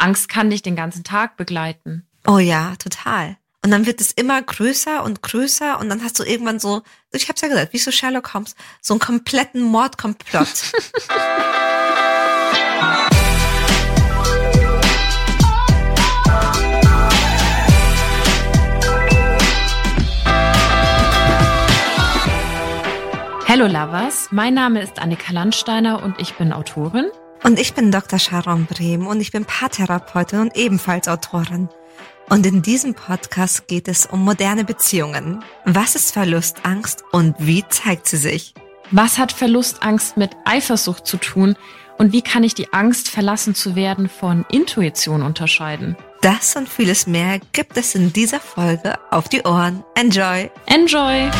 Angst kann dich den ganzen Tag begleiten. Oh ja, total. Und dann wird es immer größer und größer und dann hast du irgendwann so, ich hab's ja gesagt, wie so Sherlock Holmes, so einen kompletten Mordkomplott. Hello Lovers, mein Name ist Annika Landsteiner und ich bin Autorin. Und ich bin Dr. Sharon Brehm und ich bin Paartherapeutin und ebenfalls Autorin. Und in diesem Podcast geht es um moderne Beziehungen. Was ist Verlustangst und wie zeigt sie sich? Was hat Verlustangst mit Eifersucht zu tun und wie kann ich die Angst, verlassen zu werden, von Intuition unterscheiden? Das und vieles mehr gibt es in dieser Folge auf die Ohren. Enjoy! Enjoy!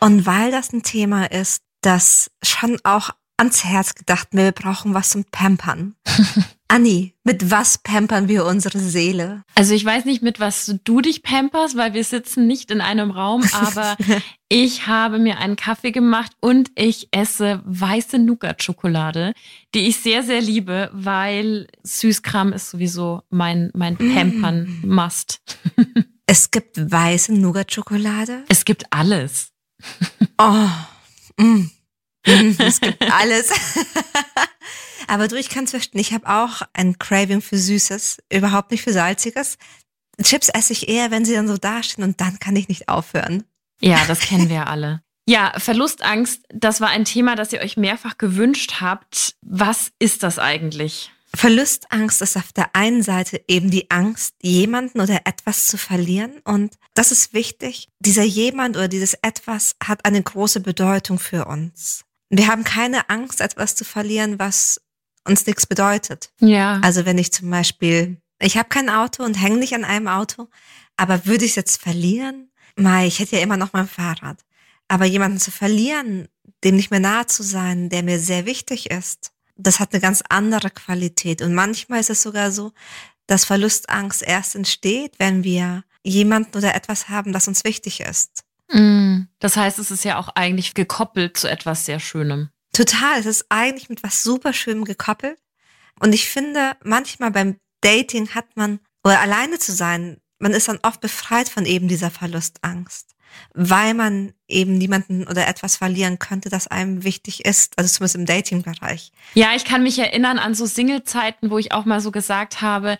Und weil das ein Thema ist, das schon auch ans Herz gedacht, wir brauchen was zum Pampern. Anni, mit was pampern wir unsere Seele? Also ich weiß nicht, mit was du dich pamperst, weil wir sitzen nicht in einem Raum, aber ich habe mir einen Kaffee gemacht und ich esse weiße Nougat-Schokolade, die ich sehr, sehr liebe, weil Süßkram ist sowieso mein, mein mm. Pampern-Must. es gibt weiße Nougat-Schokolade? Es gibt alles. oh, mm. Es gibt alles. Aber du, ich kann es verstehen. Ich habe auch ein Craving für Süßes, überhaupt nicht für Salziges. Chips esse ich eher, wenn sie dann so dastehen und dann kann ich nicht aufhören. Ja, das kennen wir alle. Ja, Verlustangst, das war ein Thema, das ihr euch mehrfach gewünscht habt. Was ist das eigentlich? Verlustangst ist auf der einen Seite eben die Angst, jemanden oder etwas zu verlieren. Und das ist wichtig. Dieser jemand oder dieses etwas hat eine große Bedeutung für uns. Wir haben keine Angst, etwas zu verlieren, was uns nichts bedeutet. Ja. Also wenn ich zum Beispiel, ich habe kein Auto und hänge nicht an einem Auto, aber würde ich es jetzt verlieren? Mai, ich hätte ja immer noch mein Fahrrad. Aber jemanden zu verlieren, dem nicht mehr nahe zu sein, der mir sehr wichtig ist, das hat eine ganz andere Qualität. Und manchmal ist es sogar so, dass Verlustangst erst entsteht, wenn wir jemanden oder etwas haben, das uns wichtig ist. Mm. Das heißt, es ist ja auch eigentlich gekoppelt zu etwas sehr Schönem. Total, es ist eigentlich mit was super Schönem gekoppelt. Und ich finde, manchmal beim Dating hat man, oder alleine zu sein, man ist dann oft befreit von eben dieser Verlustangst, weil man eben niemanden oder etwas verlieren könnte, das einem wichtig ist, also zumindest im Dating-Bereich. Ja, ich kann mich erinnern an so Single-Zeiten, wo ich auch mal so gesagt habe,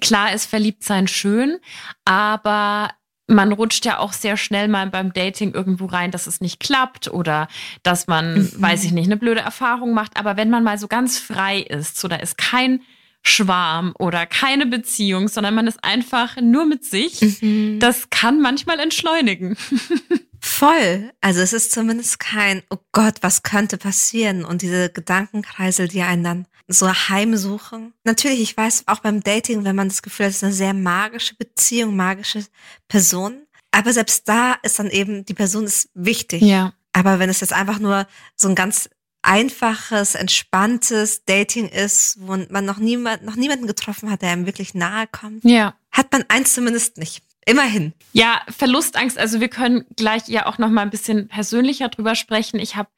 klar ist Verliebtsein schön, aber man rutscht ja auch sehr schnell mal beim Dating irgendwo rein, dass es nicht klappt oder dass man, mhm. weiß ich nicht, eine blöde Erfahrung macht. Aber wenn man mal so ganz frei ist, so da ist kein Schwarm oder keine Beziehung, sondern man ist einfach nur mit sich, mhm. das kann manchmal entschleunigen. Voll. Also es ist zumindest kein, oh Gott, was könnte passieren? Und diese Gedankenkreisel, die einen dann so heimsuchen. Natürlich, ich weiß auch beim Dating, wenn man das Gefühl hat, es ist eine sehr magische Beziehung, magische Person. Aber selbst da ist dann eben, die Person ist wichtig. Ja. Aber wenn es jetzt einfach nur so ein ganz einfaches, entspanntes Dating ist, wo man noch niemand, noch niemanden getroffen hat, der einem wirklich nahe kommt, ja. hat man eins zumindest nicht. Immerhin. Ja, Verlustangst. Also wir können gleich ja auch noch mal ein bisschen persönlicher drüber sprechen. Ich habe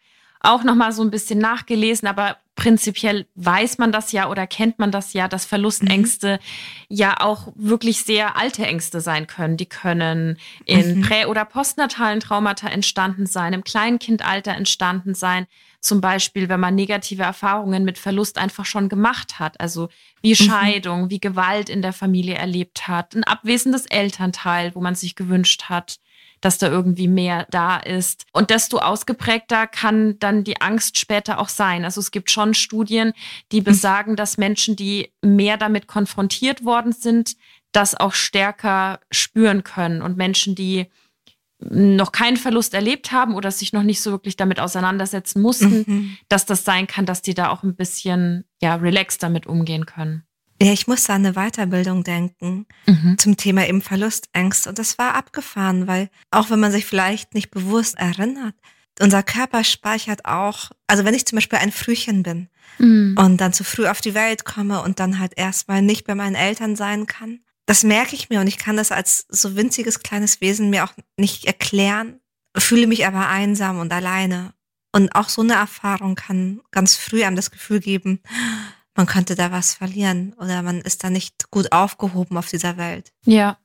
auch noch mal so ein bisschen nachgelesen, aber prinzipiell weiß man das ja oder kennt man das ja, dass Verlustängste mhm. ja auch wirklich sehr alte Ängste sein können. Die können in mhm. prä- oder postnatalen Traumata entstanden sein, im Kleinkindalter entstanden sein. Zum Beispiel, wenn man negative Erfahrungen mit Verlust einfach schon gemacht hat. Also wie mhm. Scheidung, mhm. wie Gewalt in der Familie erlebt hat, ein abwesendes Elternteil, wo man sich gewünscht hat, dass da irgendwie mehr da ist. Und desto ausgeprägter kann dann die Angst später auch sein. Also es gibt schon Studien, die mhm. besagen, dass Menschen, die mehr damit konfrontiert worden sind, das auch stärker spüren können. Und Menschen, die noch keinen Verlust erlebt haben oder sich noch nicht so wirklich damit auseinandersetzen mussten, mhm. dass das sein kann, dass die da auch ein bisschen ja relaxed damit umgehen können. Ja, ich musste an eine Weiterbildung denken mhm. zum Thema eben Verlustängste. Und das war abgefahren, weil auch wenn man sich vielleicht nicht bewusst erinnert, unser Körper speichert auch, also wenn ich zum Beispiel ein Frühchen bin mhm. und dann zu früh auf die Welt komme und dann halt erstmal nicht bei meinen Eltern sein kann, das merke ich mir und ich kann das als so winziges kleines Wesen mir auch nicht erklären, fühle mich aber einsam und alleine. Und auch so eine Erfahrung kann ganz früh einem das Gefühl geben, man könnte da was verlieren oder man ist da nicht gut aufgehoben auf dieser Welt. Ja,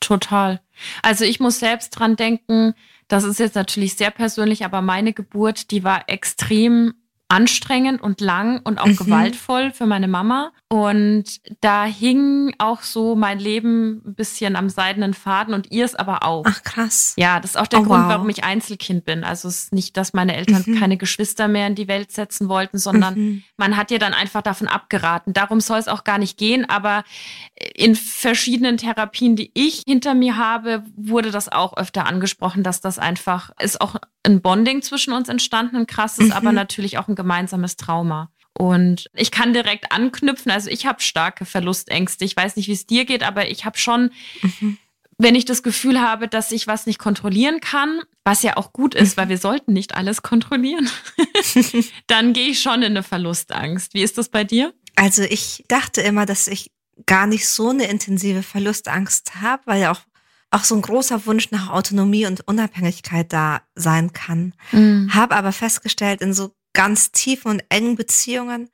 total. Also ich muss selbst dran denken, das ist jetzt natürlich sehr persönlich, aber meine Geburt, die war extrem anstrengend und lang und auch mhm. gewaltvoll für meine Mama. Und da hing auch so mein Leben ein bisschen am seidenen Faden und ihr es aber auch. Ach krass. Ja, das ist auch der oh, Grund, wow. warum ich Einzelkind bin. Also es ist nicht, dass meine Eltern mhm. keine Geschwister mehr in die Welt setzen wollten, sondern mhm. man hat ja dann einfach davon abgeraten. Darum soll es auch gar nicht gehen. Aber in verschiedenen Therapien, die ich hinter mir habe, wurde das auch öfter angesprochen, dass das einfach ist auch ein Bonding zwischen uns entstanden, ein krasses, mhm. aber natürlich auch ein gemeinsames Trauma. Und ich kann direkt anknüpfen. Also ich habe starke Verlustängste. Ich weiß nicht, wie es dir geht, aber ich habe schon, mhm. wenn ich das Gefühl habe, dass ich was nicht kontrollieren kann, was ja auch gut ist, mhm. weil wir sollten nicht alles kontrollieren, dann gehe ich schon in eine Verlustangst. Wie ist das bei dir? Also ich dachte immer, dass ich gar nicht so eine intensive Verlustangst habe, weil ja auch auch so ein großer Wunsch nach Autonomie und Unabhängigkeit da sein kann. Mhm. Habe aber festgestellt in so ganz tiefen und engen Beziehungen,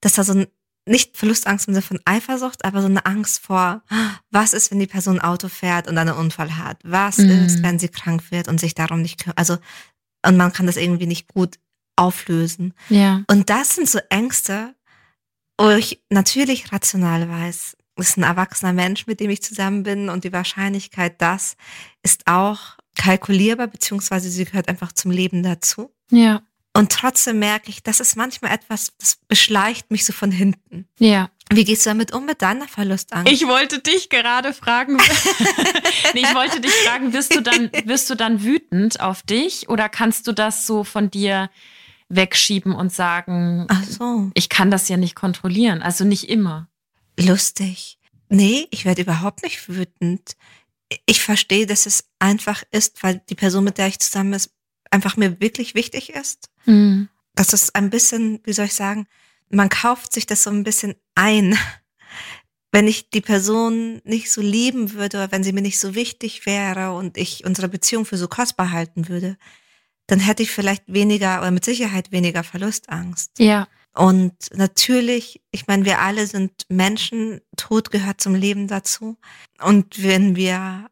dass da so ein nicht Verlustangst im Sinne von Eifersucht, aber so eine Angst vor, was ist, wenn die Person ein Auto fährt und einen Unfall hat? Was mhm. ist, wenn sie krank wird und sich darum nicht kümmert? Also, und man kann das irgendwie nicht gut auflösen. Ja. Und das sind so Ängste, wo ich natürlich rational weiß, ist ein erwachsener Mensch, mit dem ich zusammen bin und die Wahrscheinlichkeit, das ist auch kalkulierbar, beziehungsweise sie gehört einfach zum Leben dazu. Ja. Und trotzdem merke ich, das ist manchmal etwas, das beschleicht mich so von hinten. Ja. Wie gehst du damit um mit deiner Verlustangst? Ich wollte dich gerade fragen. nee, ich wollte dich fragen, wirst du dann, wirst du dann wütend auf dich oder kannst du das so von dir wegschieben und sagen, Ach so. ich kann das ja nicht kontrollieren, also nicht immer lustig. Nee, ich werde überhaupt nicht wütend. Ich verstehe, dass es einfach ist, weil die Person, mit der ich zusammen ist, einfach mir wirklich wichtig ist. Mhm. Das ist ein bisschen, wie soll ich sagen, man kauft sich das so ein bisschen ein. Wenn ich die Person nicht so lieben würde oder wenn sie mir nicht so wichtig wäre und ich unsere Beziehung für so kostbar halten würde, dann hätte ich vielleicht weniger oder mit Sicherheit weniger Verlustangst. Ja. Und natürlich, ich meine, wir alle sind Menschen, Tod gehört zum Leben dazu. Und wenn wir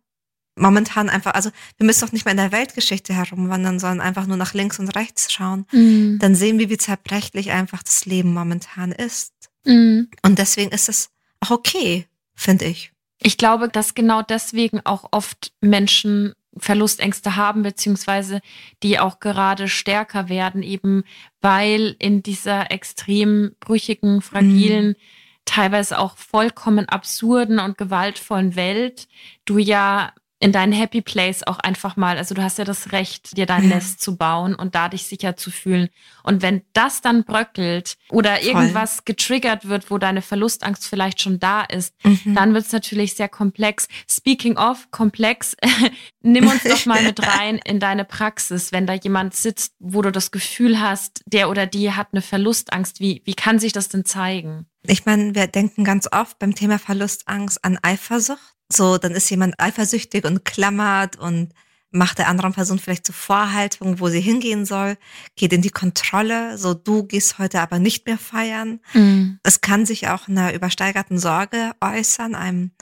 momentan einfach, also wir müssen doch nicht mehr in der Weltgeschichte herumwandern, sondern einfach nur nach links und rechts schauen, mhm. dann sehen wir, wie zerbrechlich einfach das Leben momentan ist. Mhm. Und deswegen ist es auch okay, finde ich. Ich glaube, dass genau deswegen auch oft Menschen Verlustängste haben, beziehungsweise die auch gerade stärker werden, eben weil in dieser extrem brüchigen, fragilen, mhm. teilweise auch vollkommen absurden und gewaltvollen Welt du ja in deinen Happy Place auch einfach mal, also du hast ja das Recht, dir dein. Nest zu bauen und da dich sicher zu fühlen. Und wenn das dann bröckelt oder Voll. irgendwas getriggert wird, wo deine Verlustangst vielleicht schon da ist, mhm. dann wird es natürlich sehr komplex. Speaking of komplex, nimm uns doch mal mit rein in deine Praxis, wenn da jemand sitzt, wo du das Gefühl hast, der oder die hat eine Verlustangst. Wie, wie kann sich das denn zeigen? Ich meine, wir denken ganz oft beim Thema Verlustangst an Eifersucht. So, dann ist jemand eifersüchtig und klammert und macht der anderen Person vielleicht so Vorhaltung, wo sie hingehen soll, geht in die Kontrolle, so du gehst heute aber nicht mehr feiern. Mhm. Es kann sich auch in einer übersteigerten Sorge äußern, einem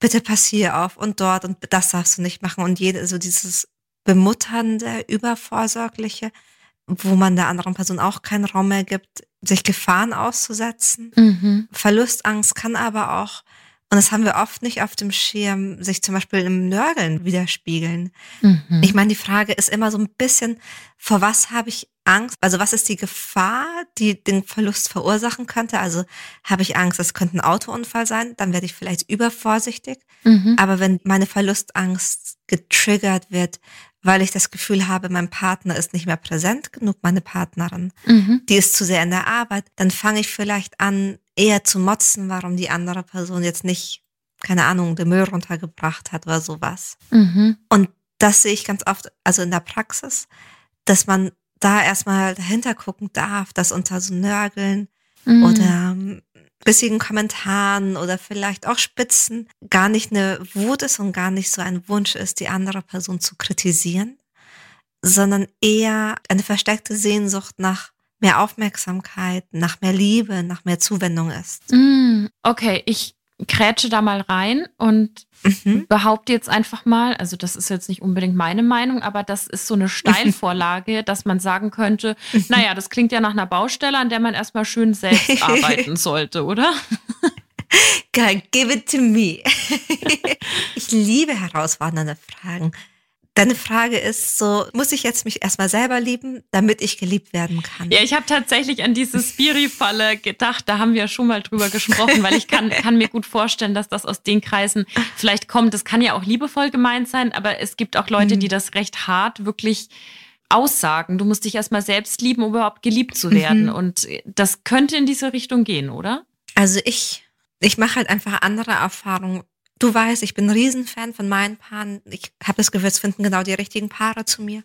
bitte pass hier auf und dort und das darfst du nicht machen und jede, so dieses bemutternde, übervorsorgliche, wo man der anderen Person auch keinen Raum mehr gibt, sich Gefahren auszusetzen. Mhm. Verlustangst kann aber auch und das haben wir oft nicht auf dem Schirm, sich zum Beispiel im Nörgeln widerspiegeln. Mhm. Ich meine, die Frage ist immer so ein bisschen, vor was habe ich Angst? Also was ist die Gefahr, die den Verlust verursachen könnte? Also habe ich Angst, es könnte ein Autounfall sein, dann werde ich vielleicht übervorsichtig. Mhm. Aber wenn meine Verlustangst getriggert wird, weil ich das Gefühl habe, mein Partner ist nicht mehr präsent genug, meine Partnerin, mhm. die ist zu sehr in der Arbeit, dann fange ich vielleicht an, eher zu motzen, warum die andere Person jetzt nicht, keine Ahnung, den Müll runtergebracht hat oder sowas. Mhm. Und das sehe ich ganz oft, also in der Praxis, dass man da erstmal dahinter gucken darf, dass unter so Nörgeln mhm. oder ähm, bissigen Kommentaren oder vielleicht auch Spitzen gar nicht eine Wut ist und gar nicht so ein Wunsch ist, die andere Person zu kritisieren, sondern eher eine versteckte Sehnsucht nach mehr Aufmerksamkeit, nach mehr Liebe, nach mehr Zuwendung ist. Mm, okay, ich krätsche da mal rein und mhm. behaupte jetzt einfach mal, also das ist jetzt nicht unbedingt meine Meinung, aber das ist so eine Steilvorlage, dass man sagen könnte, mhm. naja, das klingt ja nach einer Baustelle, an der man erstmal schön selbst arbeiten sollte, oder? God, give it to me. ich liebe herausfordernde Fragen. Deine Frage ist so, muss ich jetzt mich erstmal selber lieben, damit ich geliebt werden kann? Ja, ich habe tatsächlich an diese Spiri-Falle gedacht. Da haben wir ja schon mal drüber gesprochen, weil ich kann, kann mir gut vorstellen, dass das aus den Kreisen vielleicht kommt. Das kann ja auch liebevoll gemeint sein, aber es gibt auch Leute, mhm. die das recht hart wirklich aussagen. Du musst dich erstmal selbst lieben, um überhaupt geliebt zu werden. Mhm. Und das könnte in diese Richtung gehen, oder? Also ich, ich mache halt einfach andere Erfahrungen Du weißt, ich bin ein Riesenfan von meinen Paaren. Ich habe das es finden genau die richtigen Paare zu mir.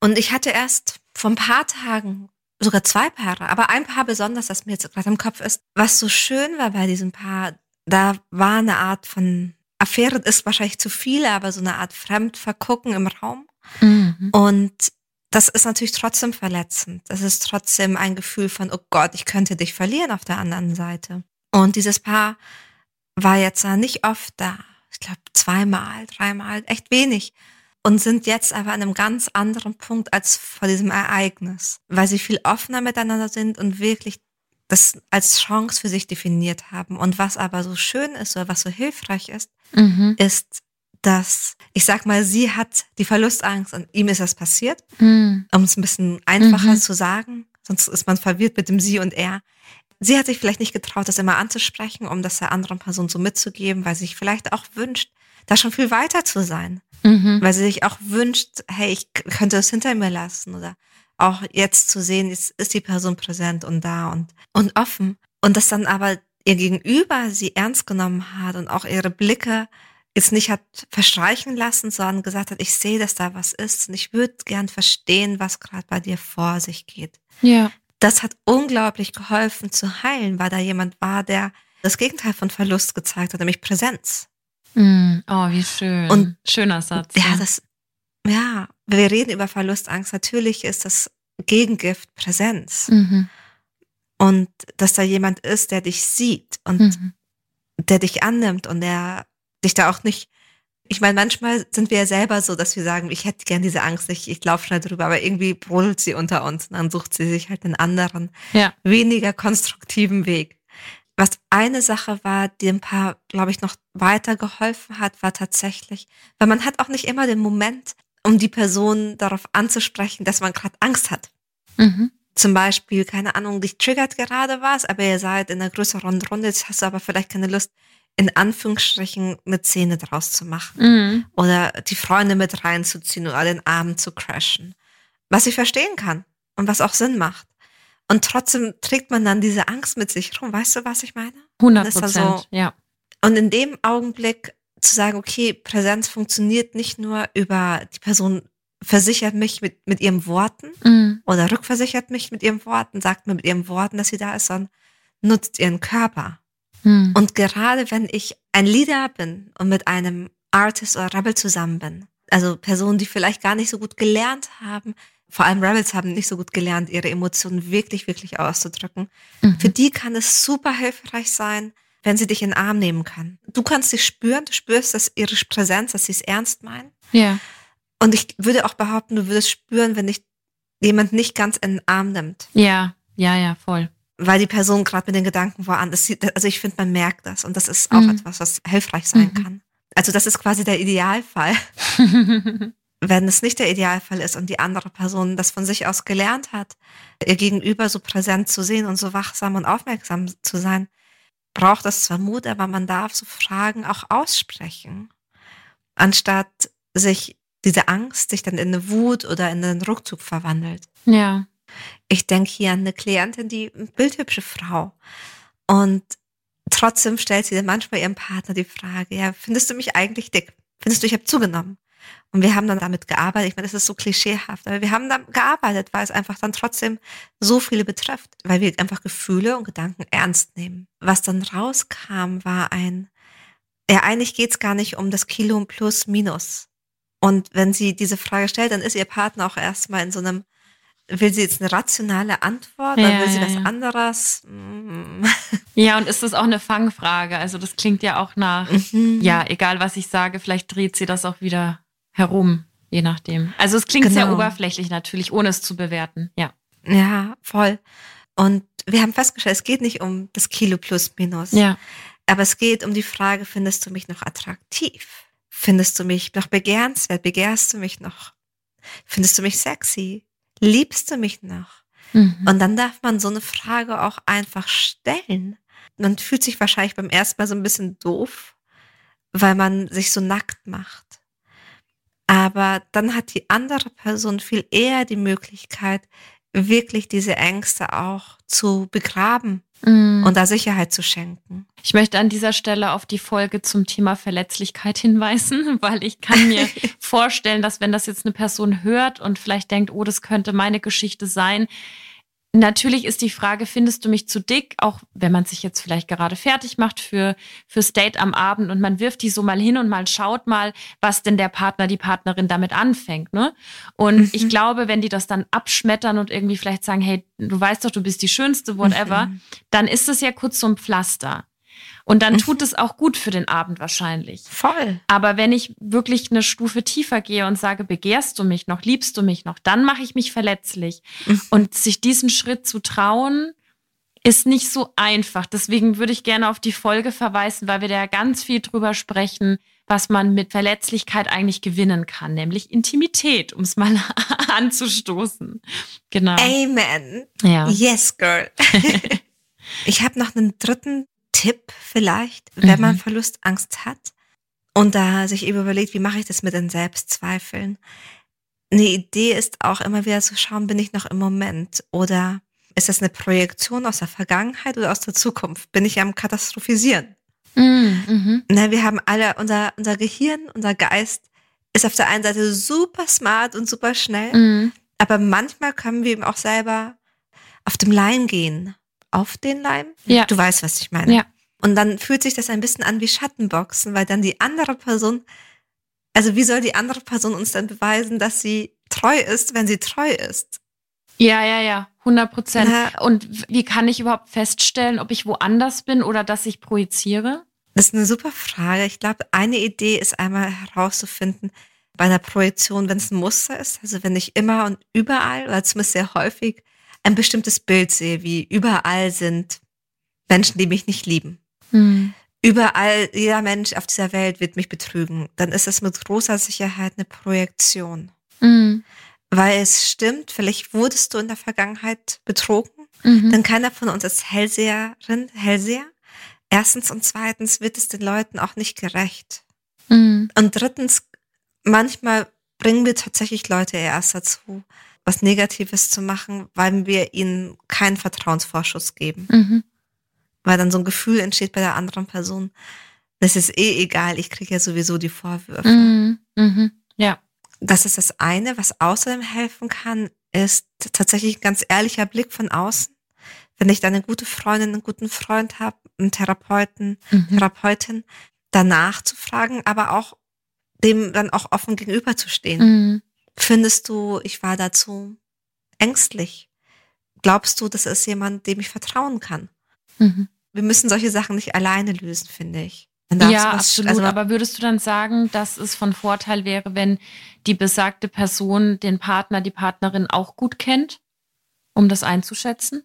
Und ich hatte erst vor ein paar Tagen sogar zwei Paare, aber ein Paar besonders, das mir jetzt gerade im Kopf ist. Was so schön war bei diesem Paar, da war eine Art von Affäre, ist wahrscheinlich zu viel, aber so eine Art Fremdvergucken im Raum. Mhm. Und das ist natürlich trotzdem verletzend. Das ist trotzdem ein Gefühl von, oh Gott, ich könnte dich verlieren auf der anderen Seite. Und dieses Paar war jetzt nicht oft da. Ich glaube zweimal, dreimal, echt wenig. Und sind jetzt aber an einem ganz anderen Punkt als vor diesem Ereignis, weil sie viel offener miteinander sind und wirklich das als Chance für sich definiert haben. Und was aber so schön ist oder was so hilfreich ist, mhm. ist, dass, ich sag mal, sie hat die Verlustangst und ihm ist das passiert, mhm. um es ein bisschen einfacher mhm. zu sagen. Sonst ist man verwirrt mit dem Sie und Er sie hat sich vielleicht nicht getraut, das immer anzusprechen, um das der anderen Person so mitzugeben, weil sie sich vielleicht auch wünscht, da schon viel weiter zu sein. Mhm. Weil sie sich auch wünscht, hey, ich könnte es hinter mir lassen oder auch jetzt zu sehen, ist, ist die Person präsent und da und, und offen. Und das dann aber ihr Gegenüber sie ernst genommen hat und auch ihre Blicke jetzt nicht hat verstreichen lassen, sondern gesagt hat, ich sehe, dass da was ist und ich würde gern verstehen, was gerade bei dir vor sich geht. Ja das hat unglaublich geholfen zu heilen, weil da jemand war, der das Gegenteil von Verlust gezeigt hat, nämlich Präsenz. Mm, oh, wie schön. Und schöner Satz. Ja, das, ja, wir reden über Verlustangst. Natürlich ist das Gegengift Präsenz. Mhm. Und dass da jemand ist, der dich sieht und mhm. der dich annimmt und der dich da auch nicht ich meine, manchmal sind wir ja selber so, dass wir sagen, ich hätte gern diese Angst nicht, ich laufe schnell drüber, aber irgendwie brodelt sie unter uns und dann sucht sie sich halt einen anderen, ja. weniger konstruktiven Weg. Was eine Sache war, die ein paar, glaube ich, noch weiter geholfen hat, war tatsächlich, weil man hat auch nicht immer den Moment, um die Person darauf anzusprechen, dass man gerade Angst hat. Mhm. Zum Beispiel, keine Ahnung, dich triggert gerade was, aber ihr seid in einer größeren Runde, jetzt hast du aber vielleicht keine Lust, in Anführungsstrichen eine Szene draus zu machen mhm. oder die Freunde mit reinzuziehen oder den Abend zu crashen. Was ich verstehen kann und was auch Sinn macht. Und trotzdem trägt man dann diese Angst mit sich rum. Weißt du, was ich meine? 100 Prozent, so, ja. Und in dem Augenblick zu sagen, okay, Präsenz funktioniert nicht nur über die Person versichert mich mit, mit ihren Worten mhm. oder rückversichert mich mit ihren Worten, sagt mir mit ihren Worten, dass sie da ist, sondern nutzt ihren Körper. Hm. Und gerade wenn ich ein Leader bin und mit einem Artist oder Rebel zusammen bin, also Personen, die vielleicht gar nicht so gut gelernt haben, vor allem Rebels haben nicht so gut gelernt, ihre Emotionen wirklich, wirklich auszudrücken. Mhm. Für die kann es super hilfreich sein, wenn sie dich in den Arm nehmen kann. Du kannst sie spüren, du spürst, dass ihre Präsenz, dass sie es ernst meinen. Ja. Und ich würde auch behaupten, du würdest spüren, wenn dich jemand nicht ganz in den Arm nimmt. Ja, ja, ja, voll weil die Person gerade mit den Gedanken woanders sieht. Also ich finde, man merkt das und das ist auch mhm. etwas, was hilfreich sein mhm. kann. Also das ist quasi der Idealfall. Wenn es nicht der Idealfall ist und die andere Person das von sich aus gelernt hat, ihr Gegenüber so präsent zu sehen und so wachsam und aufmerksam zu sein, braucht es zwar Mut, aber man darf so Fragen auch aussprechen, anstatt sich diese Angst sich dann in eine Wut oder in einen Rückzug verwandelt. Ja. Ich denke hier an eine Klientin, die bildhübsche Frau. Und trotzdem stellt sie dann manchmal ihrem Partner die Frage, ja, findest du mich eigentlich dick? Findest du, ich habe zugenommen? Und wir haben dann damit gearbeitet. Ich meine, das ist so klischeehaft, aber wir haben dann gearbeitet, weil es einfach dann trotzdem so viele betrifft, weil wir einfach Gefühle und Gedanken ernst nehmen. Was dann rauskam, war ein, ja, eigentlich geht's gar nicht um das Kilo plus minus. Und wenn sie diese Frage stellt, dann ist ihr Partner auch erstmal in so einem will sie jetzt eine rationale Antwort, ja, dann will sie ja, was ja. anderes. Ja, und ist das auch eine Fangfrage? Also das klingt ja auch nach, mhm. ja, egal was ich sage, vielleicht dreht sie das auch wieder herum, je nachdem. Also es klingt genau. sehr oberflächlich natürlich, ohne es zu bewerten, ja. Ja, voll. Und wir haben festgestellt, es geht nicht um das Kilo plus minus. Ja. Aber es geht um die Frage, findest du mich noch attraktiv? Findest du mich noch begehrenswert? Begehrst du mich noch? Findest du mich sexy? Liebst du mich noch? Mhm. Und dann darf man so eine Frage auch einfach stellen. Man fühlt sich wahrscheinlich beim ersten Mal so ein bisschen doof, weil man sich so nackt macht. Aber dann hat die andere Person viel eher die Möglichkeit, wirklich diese Ängste auch zu begraben mm. und da Sicherheit zu schenken. Ich möchte an dieser Stelle auf die Folge zum Thema Verletzlichkeit hinweisen, weil ich kann mir vorstellen, dass wenn das jetzt eine Person hört und vielleicht denkt, oh, das könnte meine Geschichte sein, Natürlich ist die Frage, findest du mich zu dick? Auch wenn man sich jetzt vielleicht gerade fertig macht für, fürs Date am Abend und man wirft die so mal hin und mal schaut mal, was denn der Partner, die Partnerin damit anfängt, ne? Und mhm. ich glaube, wenn die das dann abschmettern und irgendwie vielleicht sagen, hey, du weißt doch, du bist die Schönste, whatever, mhm. dann ist es ja kurz so ein Pflaster. Und dann mhm. tut es auch gut für den Abend wahrscheinlich. Voll. Aber wenn ich wirklich eine Stufe tiefer gehe und sage, begehrst du mich noch, liebst du mich noch, dann mache ich mich verletzlich. Mhm. Und sich diesen Schritt zu trauen, ist nicht so einfach. Deswegen würde ich gerne auf die Folge verweisen, weil wir da ganz viel drüber sprechen, was man mit Verletzlichkeit eigentlich gewinnen kann, nämlich Intimität, um es mal anzustoßen. Genau. Amen. Ja. Yes, girl. ich habe noch einen dritten Tipp vielleicht, wenn mhm. man Verlustangst hat und da sich eben überlegt, wie mache ich das mit den Selbstzweifeln. Eine Idee ist auch immer wieder zu schauen, bin ich noch im Moment oder ist das eine Projektion aus der Vergangenheit oder aus der Zukunft? Bin ich am Katastrophisieren? Mhm. mhm. Na, wir haben alle, unser, unser Gehirn, unser Geist ist auf der einen Seite super smart und super schnell, mhm. aber manchmal können wir eben auch selber auf dem Leim gehen auf den Leim. Ja. Du weißt, was ich meine. Ja. Und dann fühlt sich das ein bisschen an wie Schattenboxen, weil dann die andere Person, also wie soll die andere Person uns dann beweisen, dass sie treu ist, wenn sie treu ist? Ja, ja, ja, 100 Prozent. Und wie kann ich überhaupt feststellen, ob ich woanders bin oder dass ich projiziere? Das ist eine super Frage. Ich glaube, eine Idee ist einmal herauszufinden, bei einer Projektion, wenn es ein Muster ist, also wenn ich immer und überall, oder zumindest sehr häufig, ein bestimmtes Bild sehe, wie überall sind Menschen, die mich nicht lieben. Mhm. Überall, jeder Mensch auf dieser Welt wird mich betrügen. Dann ist es mit großer Sicherheit eine Projektion. Mhm. Weil es stimmt, vielleicht wurdest du in der Vergangenheit betrogen. Mhm. Denn keiner von uns ist Hellseherin, Hellseher. Erstens und zweitens wird es den Leuten auch nicht gerecht. Mhm. Und drittens, manchmal bringen wir tatsächlich Leute erst dazu, was Negatives zu machen, weil wir ihnen keinen Vertrauensvorschuss geben. Mhm. Weil dann so ein Gefühl entsteht bei der anderen Person, das ist eh egal, ich kriege ja sowieso die Vorwürfe. Mhm. Mhm. Ja. Das ist das eine. Was außerdem helfen kann, ist tatsächlich ein ganz ehrlicher Blick von außen. Wenn ich dann eine gute Freundin, einen guten Freund habe, einen Therapeuten, mhm. Therapeutin, danach zu fragen, aber auch dem dann auch offen gegenüberzustehen. Mhm. Findest du, ich war dazu ängstlich? Glaubst du, das ist jemand, dem ich vertrauen kann? Mhm. Wir müssen solche Sachen nicht alleine lösen, finde ich. Ja, absolut. Also, aber würdest du dann sagen, dass es von Vorteil wäre, wenn die besagte Person den Partner, die Partnerin auch gut kennt, um das einzuschätzen?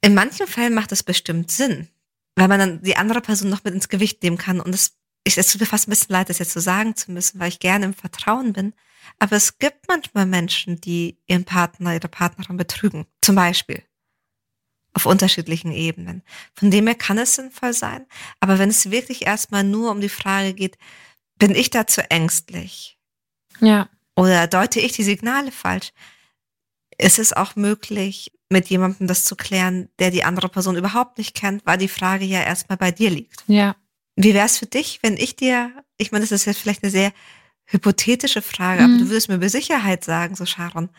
In manchen Fällen macht das bestimmt Sinn, weil man dann die andere Person noch mit ins Gewicht nehmen kann. Und es, es tut mir fast ein bisschen leid, das jetzt so sagen zu müssen, weil ich gerne im Vertrauen bin. Aber es gibt manchmal Menschen, die ihren Partner, ihre Partnerin betrügen. Zum Beispiel. Auf unterschiedlichen Ebenen. Von dem her kann es sinnvoll sein. Aber wenn es wirklich erstmal nur um die Frage geht, bin ich dazu ängstlich? Ja. Oder deute ich die Signale falsch? Ist es auch möglich, mit jemandem das zu klären, der die andere Person überhaupt nicht kennt, weil die Frage ja erstmal bei dir liegt? Ja. Wie wäre es für dich, wenn ich dir, ich meine, das ist jetzt vielleicht eine sehr hypothetische Frage, mhm. aber du würdest mir mit Sicherheit sagen, so Sharon,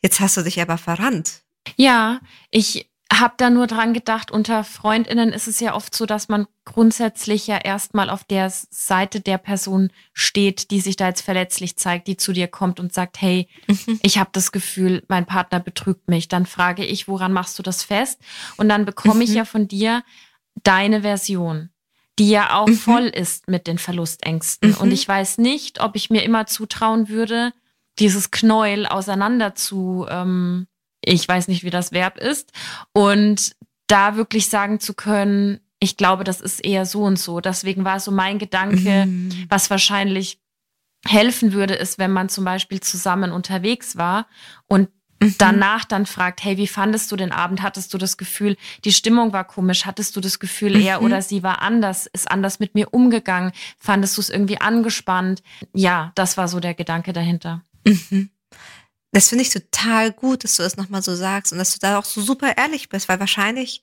jetzt hast du dich aber verrannt. Ja, ich habe da nur dran gedacht, unter Freundinnen ist es ja oft so, dass man grundsätzlich ja erstmal auf der Seite der Person steht, die sich da jetzt verletzlich zeigt, die zu dir kommt und sagt, hey, mhm. ich habe das Gefühl, mein Partner betrügt mich. Dann frage ich, woran machst du das fest? Und dann bekomme mhm. ich ja von dir deine Version, die ja auch mhm. voll ist mit den Verlustängsten. Und mhm. ich weiß nicht, ob ich mir immer zutrauen würde, dieses Knäuel auseinander zu ähm, ich weiß nicht, wie das Verb ist. Und da wirklich sagen zu können, ich glaube, das ist eher so und so. Deswegen war so mein Gedanke, mhm. was wahrscheinlich helfen würde, ist, wenn man zum Beispiel zusammen unterwegs war und mhm. danach dann fragt, hey, wie fandest du den Abend? Hattest du das Gefühl, die Stimmung war komisch? Hattest du das Gefühl, er mhm. oder sie war anders, ist anders mit mir umgegangen? Fandest du es irgendwie angespannt? Ja, das war so der Gedanke dahinter. Mhm das finde ich total gut, dass du das nochmal so sagst und dass du da auch so super ehrlich bist, weil wahrscheinlich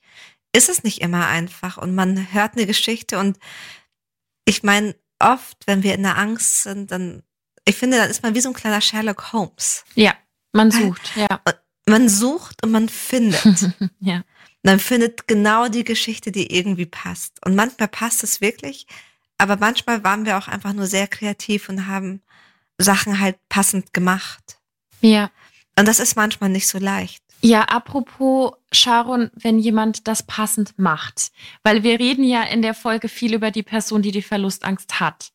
ist es nicht immer einfach und man hört eine Geschichte und ich meine, oft, wenn wir in der Angst sind, dann, ich finde, dann ist man wie so ein kleiner Sherlock Holmes. Ja, man sucht, ja. Man sucht und man findet. ja. Man findet genau die Geschichte, die irgendwie passt. Und manchmal passt es wirklich, aber manchmal waren wir auch einfach nur sehr kreativ und haben Sachen halt passend gemacht. Ja. Und das ist manchmal nicht so leicht. Ja, apropos Sharon, wenn jemand das passend macht, weil wir reden ja in der Folge viel über die Person, die die Verlustangst hat.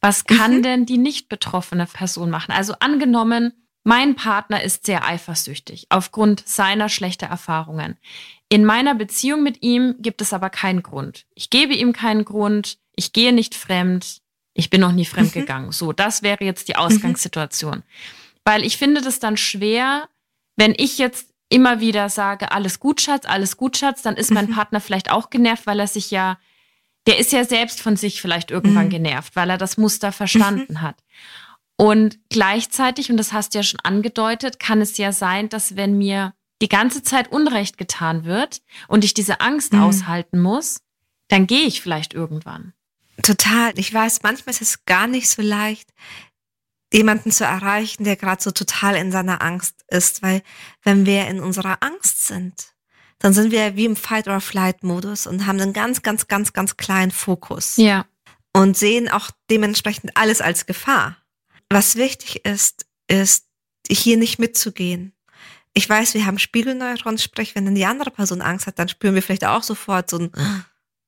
Was kann mhm. denn die nicht betroffene Person machen? Also angenommen, mein Partner ist sehr eifersüchtig aufgrund seiner schlechten Erfahrungen. In meiner Beziehung mit ihm gibt es aber keinen Grund. Ich gebe ihm keinen Grund, ich gehe nicht fremd, ich bin noch nie fremd mhm. gegangen. So, das wäre jetzt die mhm. Ausgangssituation. Mhm. Weil ich finde das dann schwer, wenn ich jetzt immer wieder sage, alles gut, Schatz, alles gut, Schatz, dann ist mein mhm. Partner vielleicht auch genervt, weil er sich ja, der ist ja selbst von sich vielleicht irgendwann mhm. genervt, weil er das Muster verstanden mhm. hat. Und gleichzeitig, und das hast du ja schon angedeutet, kann es ja sein, dass wenn mir die ganze Zeit Unrecht getan wird und ich diese Angst mhm. aushalten muss, dann gehe ich vielleicht irgendwann. Total. Ich weiß, manchmal ist es gar nicht so leicht, jemanden zu erreichen, der gerade so total in seiner Angst ist, weil wenn wir in unserer Angst sind, dann sind wir wie im Fight-or-Flight-Modus und haben einen ganz, ganz, ganz, ganz kleinen Fokus. Ja. Und sehen auch dementsprechend alles als Gefahr. Was wichtig ist, ist, hier nicht mitzugehen. Ich weiß, wir haben Spiegelneuronen, sprich, wenn dann die andere Person Angst hat, dann spüren wir vielleicht auch sofort so ein,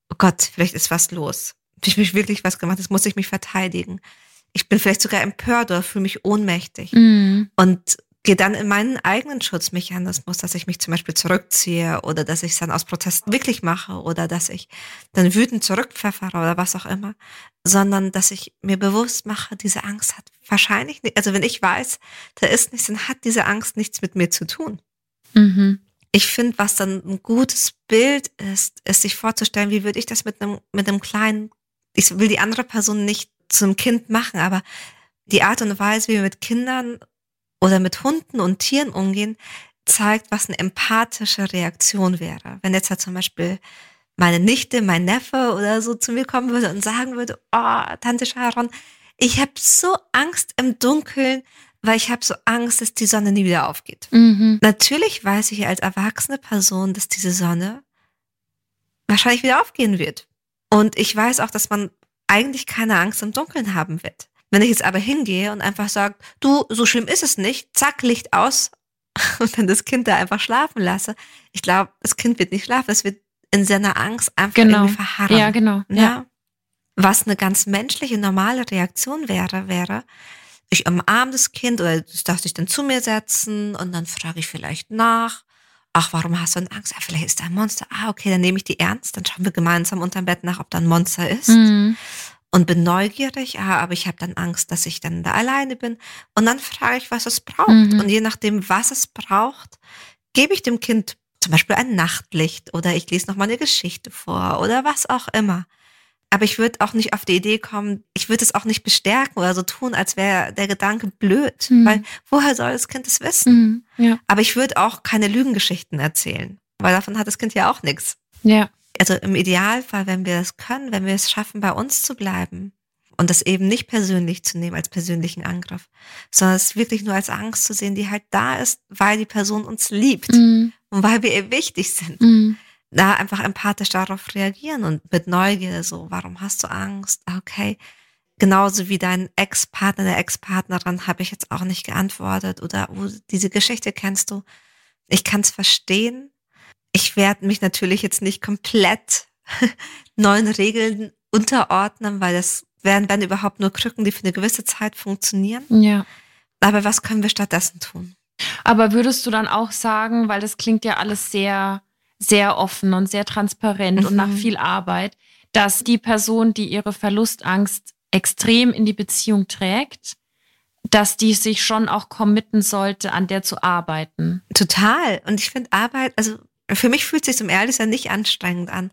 oh Gott, vielleicht ist was los. Ich mich wirklich was gemacht, jetzt muss ich mich verteidigen ich bin vielleicht sogar empört oder fühle mich ohnmächtig. Mhm. Und gehe dann in meinen eigenen Schutzmechanismus, dass ich mich zum Beispiel zurückziehe oder dass ich es dann aus Protest wirklich mache oder dass ich dann wütend zurückpfeffere oder was auch immer, sondern dass ich mir bewusst mache, diese Angst hat wahrscheinlich nicht, also wenn ich weiß, da ist nichts, dann hat diese Angst nichts mit mir zu tun. Mhm. Ich finde, was dann ein gutes Bild ist, ist sich vorzustellen, wie würde ich das mit einem, mit einem kleinen, ich will die andere Person nicht zum Kind machen, aber die Art und Weise, wie wir mit Kindern oder mit Hunden und Tieren umgehen, zeigt, was eine empathische Reaktion wäre. Wenn jetzt halt zum Beispiel meine Nichte, mein Neffe oder so zu mir kommen würde und sagen würde, oh, Tante Sharon, ich habe so Angst im Dunkeln, weil ich habe so Angst, dass die Sonne nie wieder aufgeht. Mhm. Natürlich weiß ich als erwachsene Person, dass diese Sonne wahrscheinlich wieder aufgehen wird. Und ich weiß auch, dass man eigentlich keine Angst im Dunkeln haben wird. Wenn ich jetzt aber hingehe und einfach sage, du, so schlimm ist es nicht, zack, Licht aus und dann das Kind da einfach schlafen lasse, ich glaube, das Kind wird nicht schlafen, es wird in seiner Angst einfach genau. irgendwie verharren. Ja, genau. Ja. ja. Was eine ganz menschliche, normale Reaktion wäre, wäre, ich umarme das Kind oder das darf sich dann zu mir setzen und dann frage ich vielleicht nach. Ach, warum hast du denn Angst? Ah, vielleicht ist da ein Monster. Ah, okay, dann nehme ich die ernst. Dann schauen wir gemeinsam unterm Bett nach, ob da ein Monster ist. Mhm und bin neugierig, ah, aber ich habe dann Angst, dass ich dann da alleine bin. Und dann frage ich, was es braucht. Mhm. Und je nachdem, was es braucht, gebe ich dem Kind zum Beispiel ein Nachtlicht oder ich lese nochmal eine Geschichte vor oder was auch immer. Aber ich würde auch nicht auf die Idee kommen, ich würde es auch nicht bestärken oder so tun, als wäre der Gedanke blöd. Mhm. Weil woher soll das Kind es wissen? Mhm, ja. Aber ich würde auch keine Lügengeschichten erzählen, weil davon hat das Kind ja auch nichts. Ja also im Idealfall, wenn wir es können, wenn wir es schaffen, bei uns zu bleiben und das eben nicht persönlich zu nehmen als persönlichen Angriff, sondern es wirklich nur als Angst zu sehen, die halt da ist, weil die Person uns liebt. Mhm. und weil wir ihr wichtig sind. Mhm. Da einfach empathisch darauf reagieren und mit Neugier so, warum hast du Angst? Ah, okay. Genauso wie dein Ex-Partner, der Ex-Partnerin habe ich jetzt auch nicht geantwortet oder oh, diese Geschichte kennst du. Ich kann es verstehen. Ich werde mich natürlich jetzt nicht komplett neuen Regeln unterordnen, weil das werden dann überhaupt nur Krücken, die für eine gewisse Zeit funktionieren. Ja. Aber was können wir stattdessen tun? Aber würdest du dann auch sagen, weil das klingt ja alles sehr, sehr offen und sehr transparent mhm. und nach mhm. viel Arbeit, dass die Person, die ihre Verlustangst extrem in die Beziehung trägt, dass die sich schon auch committen sollte, an der zu arbeiten. Total. Und ich finde Arbeit, also für mich fühlt sich zum Ehrlichen nicht anstrengend an